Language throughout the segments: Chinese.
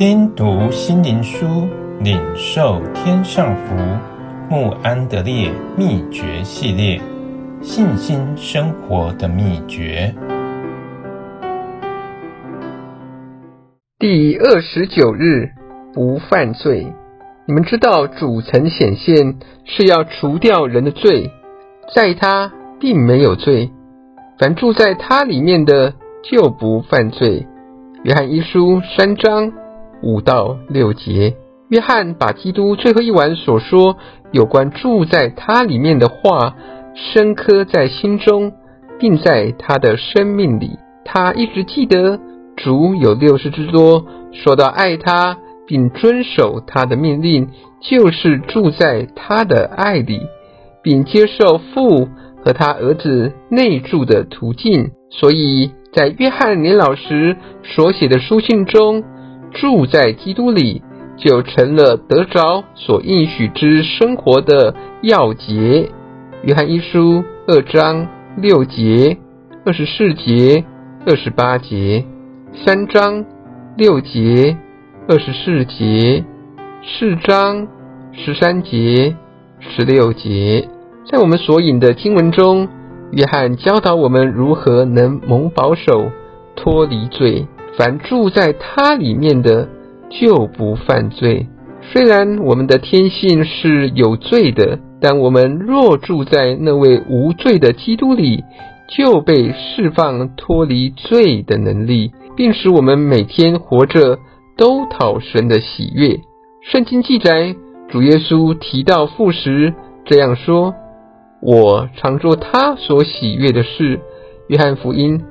听读心灵书，领受天上福。慕安德烈秘诀系列：信心生活的秘诀。第二十九日，不犯罪。你们知道，主曾显现是要除掉人的罪，在他并没有罪。凡住在他里面的，就不犯罪。约翰一书三章五到六节。约翰把基督最后一晚所说有关住在他里面的话深刻在心中，并在他的生命里。他一直记得主有六十之多说到爱他，并遵守他的命令，就是住在他的爱里，并接受父和他儿子内住的途径。所以在约翰年老时所写的书信中，住在基督里就成了得着所应许之生活的要节。约翰一书二章六节、二十四节、二十八节，三章六节、二十四节，四章十三节、十六节。在我们所引的经文中，约翰教导我们如何能蒙保守、脱离罪。凡住在他里面的，就不犯罪。虽然我们的天性是有罪的，但我们若住在那位无罪的基督里，就被释放脱离罪的能力，并使我们每天活着都讨神的喜悦。圣经记载，主耶稣提到父时这样说。我常做他所喜悦的事。约翰福音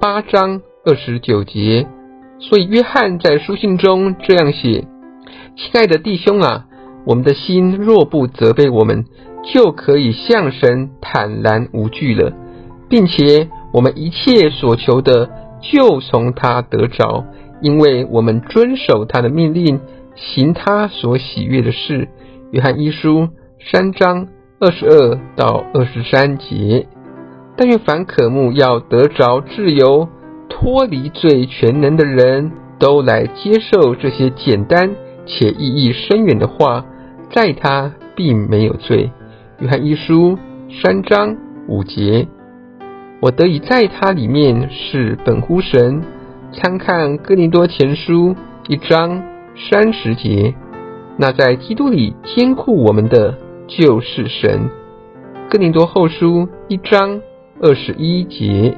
八章二十九节。所以约翰在书信中这样写：亲爱的弟兄啊，我们的心若不责备我们，就可以向神坦然无惧了，并且我们一切所求的就从他得着，因为我们遵守他的命令，行他所喜悦的事。约翰一书三章。二十二到二十三节，但愿凡渴慕要得着自由、脱离罪全能的人都来接受这些简单且意义深远的话。在他并没有罪。约翰一书三章五节，我得以在他里面是本乎神。参看哥林多前书一章三十节，那在基督里坚固我们的。就是神，哥林多后书一章二十一节。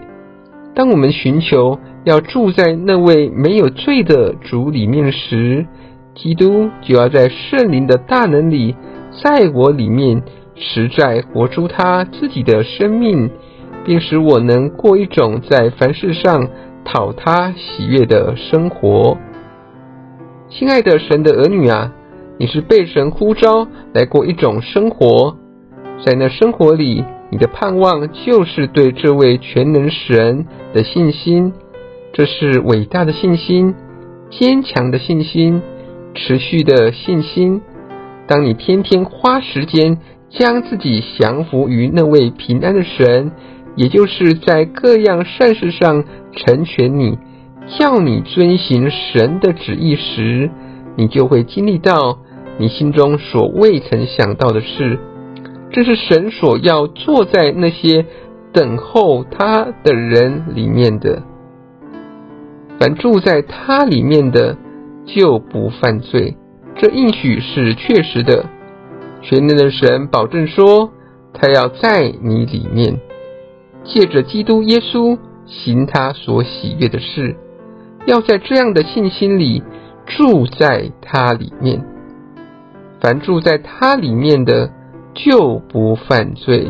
当我们寻求要住在那位没有罪的主里面时，基督就要在圣灵的大能里，在我里面实在活出他自己的生命，并使我能过一种在凡事上讨他喜悦的生活。亲爱的神的儿女啊！你是被神呼召来过一种生活，在那生活里，你的盼望就是对这位全能神的信心。这是伟大的信心，坚强的信心，持续的信心。当你天天花时间将自己降服于那位平安的神，也就是在各样善事上成全你，叫你遵行神的旨意时，你就会经历到。你心中所未曾想到的事，这是神所要坐在那些等候他的人里面的。凡住在他里面的，就不犯罪。这应许是确实的。全能的神保证说，他要在你里面，借着基督耶稣行他所喜悦的事，要在这样的信心里住在他里面。凡住在他里面的，就不犯罪。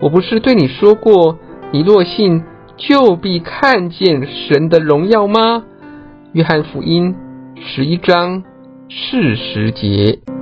我不是对你说过，你若信，就必看见神的荣耀吗？约翰福音十一章四十节。